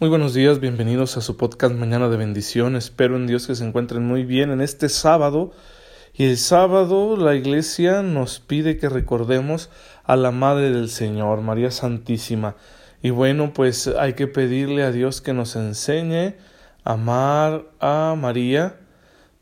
Muy buenos días, bienvenidos a su podcast Mañana de Bendición. Espero en Dios que se encuentren muy bien en este sábado. Y el sábado la iglesia nos pide que recordemos a la Madre del Señor, María Santísima. Y bueno, pues hay que pedirle a Dios que nos enseñe a amar a María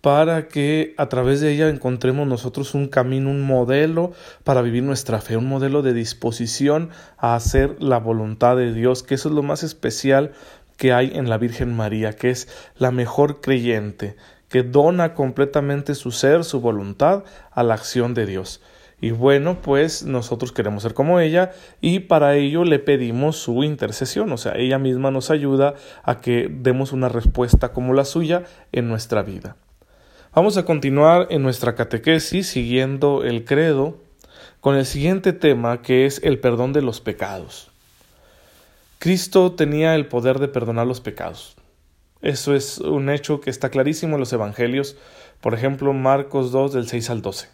para que a través de ella encontremos nosotros un camino, un modelo para vivir nuestra fe, un modelo de disposición a hacer la voluntad de Dios, que eso es lo más especial que hay en la Virgen María, que es la mejor creyente, que dona completamente su ser, su voluntad a la acción de Dios. Y bueno, pues nosotros queremos ser como ella y para ello le pedimos su intercesión, o sea, ella misma nos ayuda a que demos una respuesta como la suya en nuestra vida. Vamos a continuar en nuestra catequesis siguiendo el credo con el siguiente tema que es el perdón de los pecados. Cristo tenía el poder de perdonar los pecados. Eso es un hecho que está clarísimo en los Evangelios, por ejemplo Marcos 2 del 6 al 12.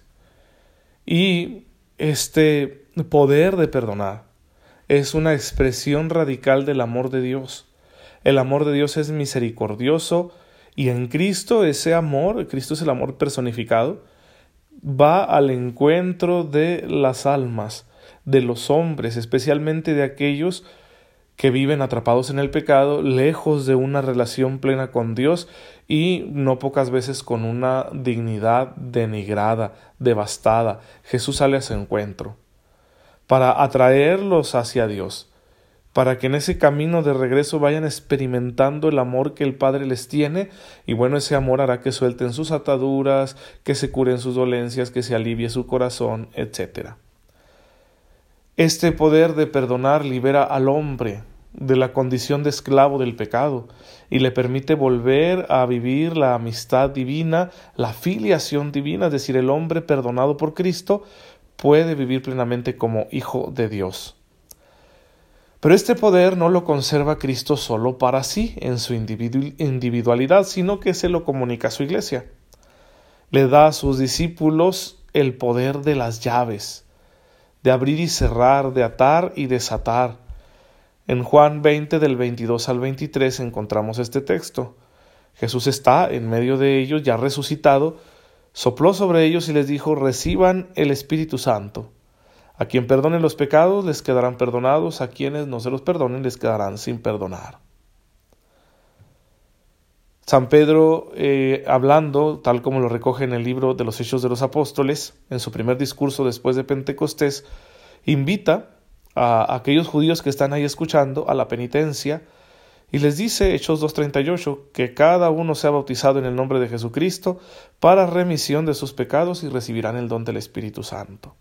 Y este poder de perdonar es una expresión radical del amor de Dios. El amor de Dios es misericordioso, y en Cristo ese amor, Cristo es el amor personificado, va al encuentro de las almas, de los hombres, especialmente de aquellos que viven atrapados en el pecado, lejos de una relación plena con Dios y no pocas veces con una dignidad denigrada, devastada. Jesús sale a su encuentro para atraerlos hacia Dios para que en ese camino de regreso vayan experimentando el amor que el Padre les tiene, y bueno, ese amor hará que suelten sus ataduras, que se curen sus dolencias, que se alivie su corazón, etc. Este poder de perdonar libera al hombre de la condición de esclavo del pecado y le permite volver a vivir la amistad divina, la filiación divina, es decir, el hombre perdonado por Cristo puede vivir plenamente como hijo de Dios. Pero este poder no lo conserva Cristo solo para sí, en su individualidad, sino que se lo comunica a su iglesia. Le da a sus discípulos el poder de las llaves, de abrir y cerrar, de atar y desatar. En Juan 20 del 22 al 23 encontramos este texto. Jesús está en medio de ellos, ya resucitado, sopló sobre ellos y les dijo, reciban el Espíritu Santo. A quien perdone los pecados les quedarán perdonados, a quienes no se los perdonen les quedarán sin perdonar. San Pedro, eh, hablando, tal como lo recoge en el libro de los Hechos de los Apóstoles, en su primer discurso después de Pentecostés, invita a aquellos judíos que están ahí escuchando a la penitencia y les dice, Hechos 2.38, que cada uno sea bautizado en el nombre de Jesucristo para remisión de sus pecados y recibirán el don del Espíritu Santo.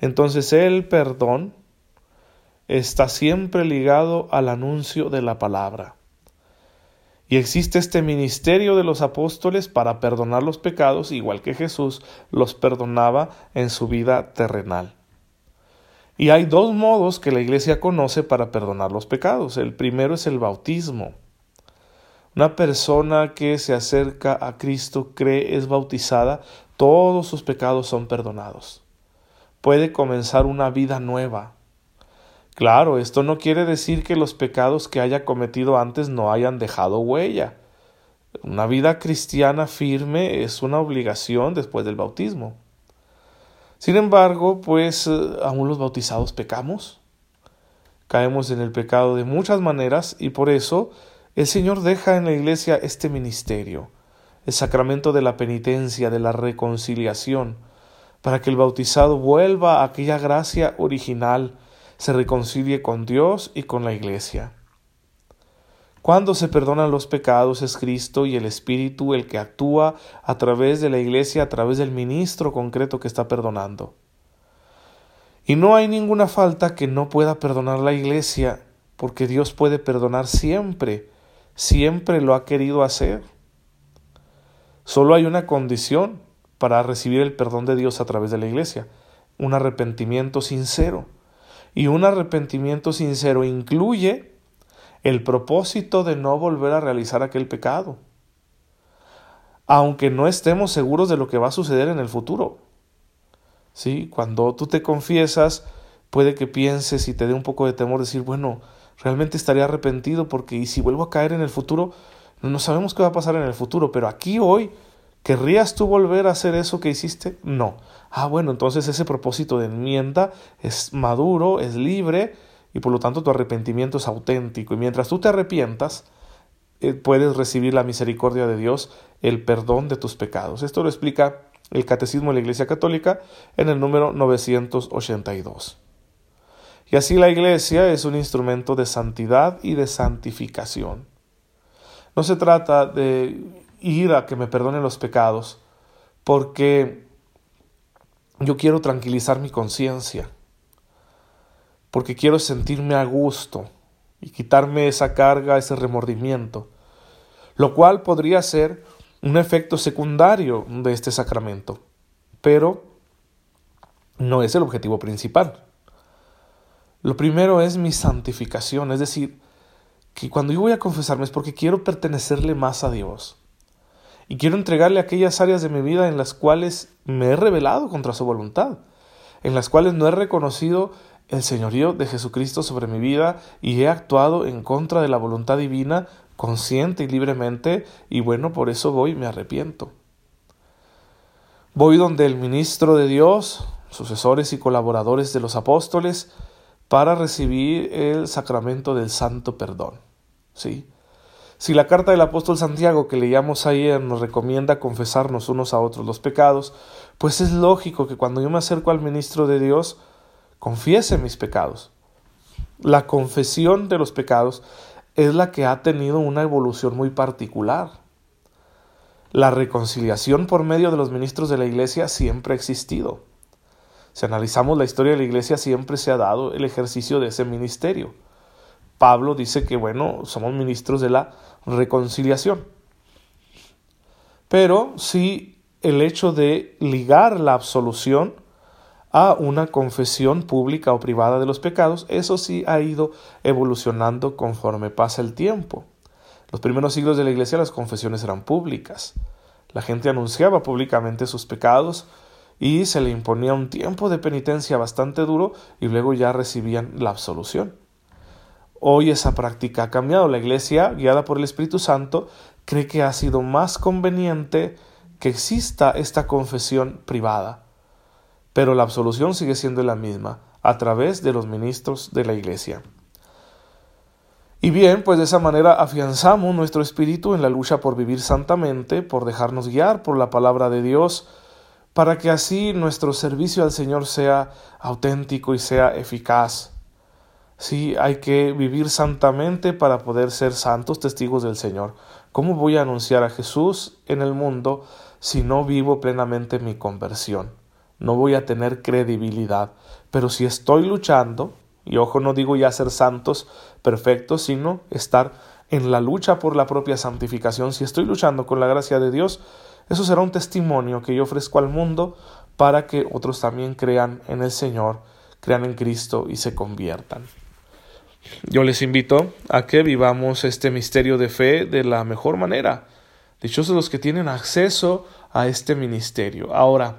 Entonces el perdón está siempre ligado al anuncio de la palabra. Y existe este ministerio de los apóstoles para perdonar los pecados, igual que Jesús los perdonaba en su vida terrenal. Y hay dos modos que la Iglesia conoce para perdonar los pecados. El primero es el bautismo. Una persona que se acerca a Cristo, cree, es bautizada, todos sus pecados son perdonados puede comenzar una vida nueva. Claro, esto no quiere decir que los pecados que haya cometido antes no hayan dejado huella. Una vida cristiana firme es una obligación después del bautismo. Sin embargo, pues eh, aún los bautizados pecamos. Caemos en el pecado de muchas maneras y por eso el Señor deja en la iglesia este ministerio, el sacramento de la penitencia, de la reconciliación, para que el bautizado vuelva a aquella gracia original, se reconcilie con Dios y con la Iglesia. Cuando se perdonan los pecados es Cristo y el Espíritu el que actúa a través de la Iglesia, a través del ministro concreto que está perdonando. Y no hay ninguna falta que no pueda perdonar la Iglesia, porque Dios puede perdonar siempre, siempre lo ha querido hacer. Solo hay una condición, para recibir el perdón de Dios a través de la iglesia. Un arrepentimiento sincero. Y un arrepentimiento sincero incluye el propósito de no volver a realizar aquel pecado. Aunque no estemos seguros de lo que va a suceder en el futuro. ¿Sí? Cuando tú te confiesas, puede que pienses y te dé un poco de temor decir, bueno, realmente estaré arrepentido porque si vuelvo a caer en el futuro, no sabemos qué va a pasar en el futuro, pero aquí hoy, ¿querrías tú volver a hacer eso que hiciste? No. Ah, bueno, entonces ese propósito de enmienda es maduro, es libre y por lo tanto tu arrepentimiento es auténtico. Y mientras tú te arrepientas, eh, puedes recibir la misericordia de Dios, el perdón de tus pecados. Esto lo explica el Catecismo de la Iglesia Católica en el número 982. Y así la Iglesia es un instrumento de santidad y de santificación. No se trata de ir a que me perdonen los pecados, porque yo quiero tranquilizar mi conciencia, porque quiero sentirme a gusto y quitarme esa carga, ese remordimiento, lo cual podría ser un efecto secundario de este sacramento, pero no es el objetivo principal. Lo primero es mi santificación, es decir, que cuando yo voy a confesarme es porque quiero pertenecerle más a Dios. Y quiero entregarle aquellas áreas de mi vida en las cuales me he rebelado contra su voluntad, en las cuales no he reconocido el señorío de Jesucristo sobre mi vida y he actuado en contra de la voluntad divina consciente y libremente y bueno, por eso voy y me arrepiento. Voy donde el ministro de Dios, sucesores y colaboradores de los apóstoles, para recibir el sacramento del santo perdón. ¿Sí? Si la carta del apóstol Santiago que leíamos ayer nos recomienda confesarnos unos a otros los pecados, pues es lógico que cuando yo me acerco al ministro de Dios, confiese mis pecados. La confesión de los pecados es la que ha tenido una evolución muy particular. La reconciliación por medio de los ministros de la Iglesia siempre ha existido. Si analizamos la historia de la Iglesia, siempre se ha dado el ejercicio de ese ministerio. Pablo dice que, bueno, somos ministros de la reconciliación. Pero sí el hecho de ligar la absolución a una confesión pública o privada de los pecados, eso sí ha ido evolucionando conforme pasa el tiempo. Los primeros siglos de la Iglesia las confesiones eran públicas. La gente anunciaba públicamente sus pecados y se le imponía un tiempo de penitencia bastante duro y luego ya recibían la absolución. Hoy esa práctica ha cambiado. La Iglesia, guiada por el Espíritu Santo, cree que ha sido más conveniente que exista esta confesión privada pero la absolución sigue siendo la misma, a través de los ministros de la Iglesia. Y bien, pues de esa manera afianzamos nuestro espíritu en la lucha por vivir santamente, por dejarnos guiar por la palabra de Dios, para que así nuestro servicio al Señor sea auténtico y sea eficaz. Sí, hay que vivir santamente para poder ser santos testigos del Señor. ¿Cómo voy a anunciar a Jesús en el mundo si no vivo plenamente mi conversión? no voy a tener credibilidad. Pero si estoy luchando, y ojo, no digo ya ser santos perfectos, sino estar en la lucha por la propia santificación, si estoy luchando con la gracia de Dios, eso será un testimonio que yo ofrezco al mundo para que otros también crean en el Señor, crean en Cristo y se conviertan. Yo les invito a que vivamos este misterio de fe de la mejor manera. Dichosos los que tienen acceso a este ministerio. Ahora,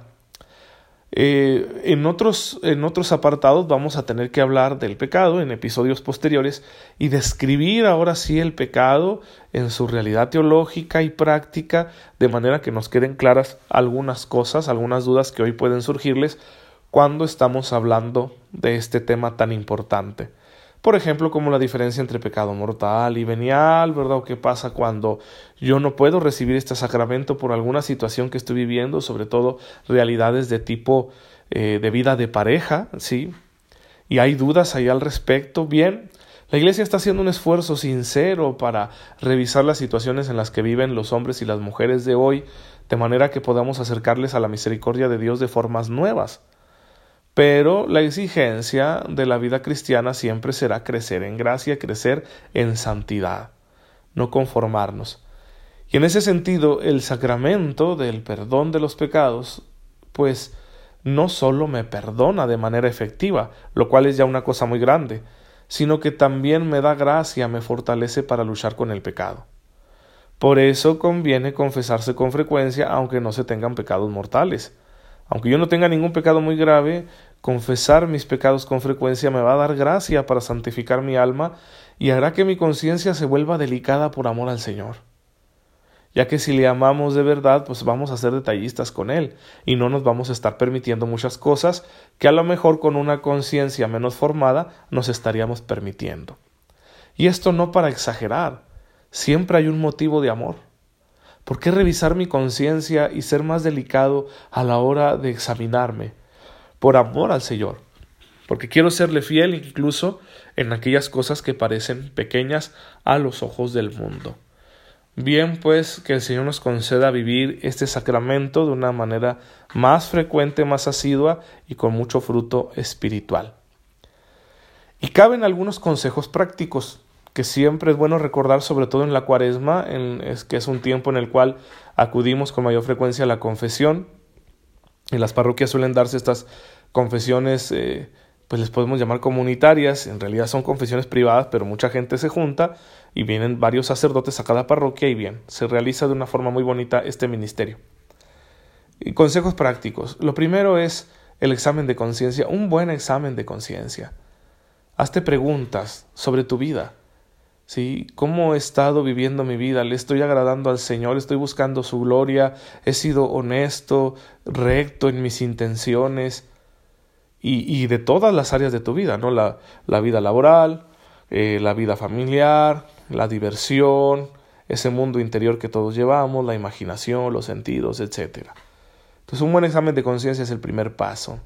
eh, en, otros, en otros apartados vamos a tener que hablar del pecado en episodios posteriores y describir ahora sí el pecado en su realidad teológica y práctica, de manera que nos queden claras algunas cosas, algunas dudas que hoy pueden surgirles cuando estamos hablando de este tema tan importante. Por ejemplo, como la diferencia entre pecado mortal y venial, ¿verdad? ¿O qué pasa cuando yo no puedo recibir este sacramento por alguna situación que estoy viviendo, sobre todo realidades de tipo eh, de vida de pareja, ¿sí? Y hay dudas ahí al respecto. Bien, la Iglesia está haciendo un esfuerzo sincero para revisar las situaciones en las que viven los hombres y las mujeres de hoy, de manera que podamos acercarles a la misericordia de Dios de formas nuevas. Pero la exigencia de la vida cristiana siempre será crecer en gracia, crecer en santidad, no conformarnos. Y en ese sentido, el sacramento del perdón de los pecados, pues no solo me perdona de manera efectiva, lo cual es ya una cosa muy grande, sino que también me da gracia, me fortalece para luchar con el pecado. Por eso conviene confesarse con frecuencia, aunque no se tengan pecados mortales. Aunque yo no tenga ningún pecado muy grave, Confesar mis pecados con frecuencia me va a dar gracia para santificar mi alma y hará que mi conciencia se vuelva delicada por amor al Señor. Ya que si le amamos de verdad, pues vamos a ser detallistas con Él y no nos vamos a estar permitiendo muchas cosas que a lo mejor con una conciencia menos formada nos estaríamos permitiendo. Y esto no para exagerar, siempre hay un motivo de amor. ¿Por qué revisar mi conciencia y ser más delicado a la hora de examinarme? Por amor al Señor. Porque quiero serle fiel incluso en aquellas cosas que parecen pequeñas a los ojos del mundo. Bien, pues que el Señor nos conceda vivir este sacramento de una manera más frecuente, más asidua y con mucho fruto espiritual. Y caben algunos consejos prácticos que siempre es bueno recordar, sobre todo en la cuaresma, en, es que es un tiempo en el cual acudimos con mayor frecuencia a la confesión. En las parroquias suelen darse estas confesiones, eh, pues les podemos llamar comunitarias, en realidad son confesiones privadas, pero mucha gente se junta y vienen varios sacerdotes a cada parroquia y bien, se realiza de una forma muy bonita este ministerio. Y consejos prácticos. Lo primero es el examen de conciencia, un buen examen de conciencia. Hazte preguntas sobre tu vida. ¿Sí? ¿Cómo he estado viviendo mi vida? ¿Le estoy agradando al Señor? ¿Estoy buscando su gloria? ¿He sido honesto, recto en mis intenciones? Y, y de todas las áreas de tu vida, ¿no? La, la vida laboral, eh, la vida familiar, la diversión, ese mundo interior que todos llevamos, la imaginación, los sentidos, etc. Entonces un buen examen de conciencia es el primer paso.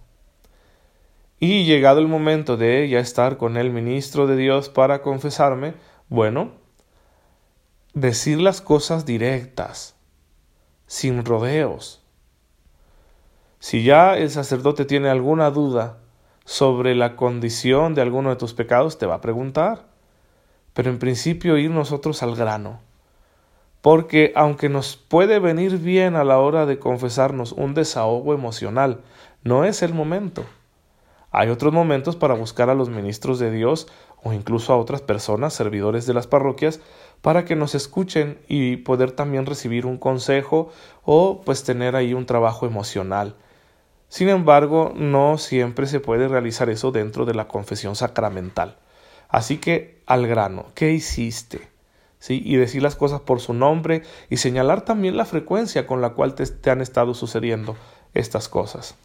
Y llegado el momento de ya estar con el ministro de Dios para confesarme, bueno, decir las cosas directas, sin rodeos. Si ya el sacerdote tiene alguna duda sobre la condición de alguno de tus pecados, te va a preguntar. Pero en principio ir nosotros al grano. Porque aunque nos puede venir bien a la hora de confesarnos un desahogo emocional, no es el momento. Hay otros momentos para buscar a los ministros de Dios o incluso a otras personas, servidores de las parroquias, para que nos escuchen y poder también recibir un consejo o pues tener ahí un trabajo emocional. Sin embargo, no siempre se puede realizar eso dentro de la confesión sacramental. Así que al grano, ¿qué hiciste? ¿Sí? Y decir las cosas por su nombre y señalar también la frecuencia con la cual te, te han estado sucediendo estas cosas.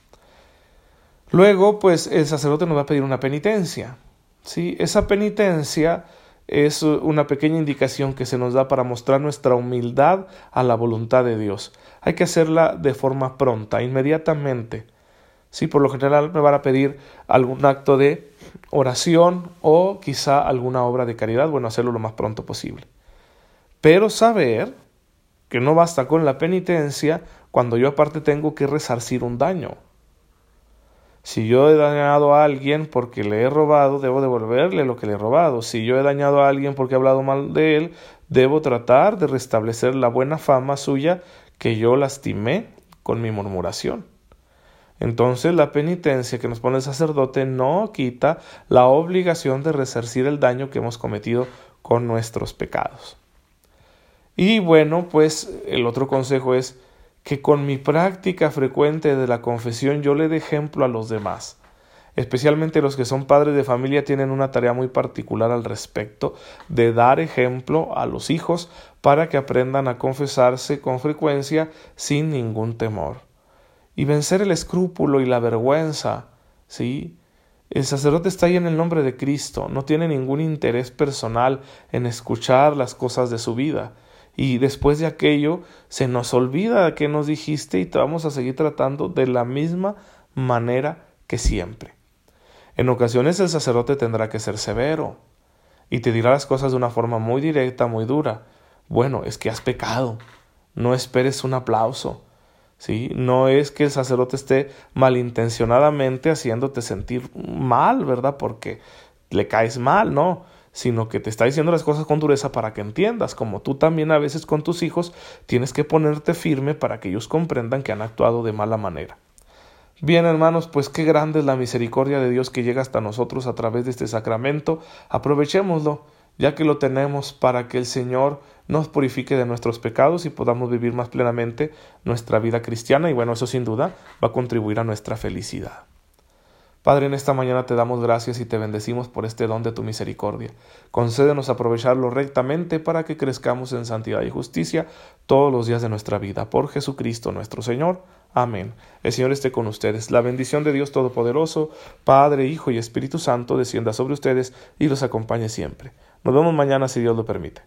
Luego, pues el sacerdote nos va a pedir una penitencia. ¿Sí? Esa penitencia es una pequeña indicación que se nos da para mostrar nuestra humildad a la voluntad de Dios. Hay que hacerla de forma pronta, inmediatamente. Sí, por lo general me van a pedir algún acto de oración o quizá alguna obra de caridad, bueno, hacerlo lo más pronto posible. Pero saber que no basta con la penitencia cuando yo aparte tengo que resarcir un daño. Si yo he dañado a alguien porque le he robado, debo devolverle lo que le he robado. Si yo he dañado a alguien porque he hablado mal de él, debo tratar de restablecer la buena fama suya que yo lastimé con mi murmuración. Entonces la penitencia que nos pone el sacerdote no quita la obligación de resarcir el daño que hemos cometido con nuestros pecados. Y bueno, pues el otro consejo es que con mi práctica frecuente de la confesión yo le dé ejemplo a los demás. Especialmente los que son padres de familia tienen una tarea muy particular al respecto de dar ejemplo a los hijos para que aprendan a confesarse con frecuencia sin ningún temor. Y vencer el escrúpulo y la vergüenza, ¿sí? El sacerdote está ahí en el nombre de Cristo, no tiene ningún interés personal en escuchar las cosas de su vida y después de aquello se nos olvida que nos dijiste y te vamos a seguir tratando de la misma manera que siempre. En ocasiones el sacerdote tendrá que ser severo y te dirá las cosas de una forma muy directa, muy dura. Bueno, es que has pecado. No esperes un aplauso. ¿sí? No es que el sacerdote esté malintencionadamente haciéndote sentir mal, ¿verdad? Porque le caes mal, no sino que te está diciendo las cosas con dureza para que entiendas, como tú también a veces con tus hijos tienes que ponerte firme para que ellos comprendan que han actuado de mala manera. Bien, hermanos, pues qué grande es la misericordia de Dios que llega hasta nosotros a través de este sacramento. Aprovechémoslo, ya que lo tenemos para que el Señor nos purifique de nuestros pecados y podamos vivir más plenamente nuestra vida cristiana y bueno, eso sin duda va a contribuir a nuestra felicidad. Padre, en esta mañana te damos gracias y te bendecimos por este don de tu misericordia. Concédenos aprovecharlo rectamente para que crezcamos en santidad y justicia todos los días de nuestra vida. Por Jesucristo nuestro Señor. Amén. El Señor esté con ustedes. La bendición de Dios Todopoderoso, Padre, Hijo y Espíritu Santo, descienda sobre ustedes y los acompañe siempre. Nos vemos mañana si Dios lo permite.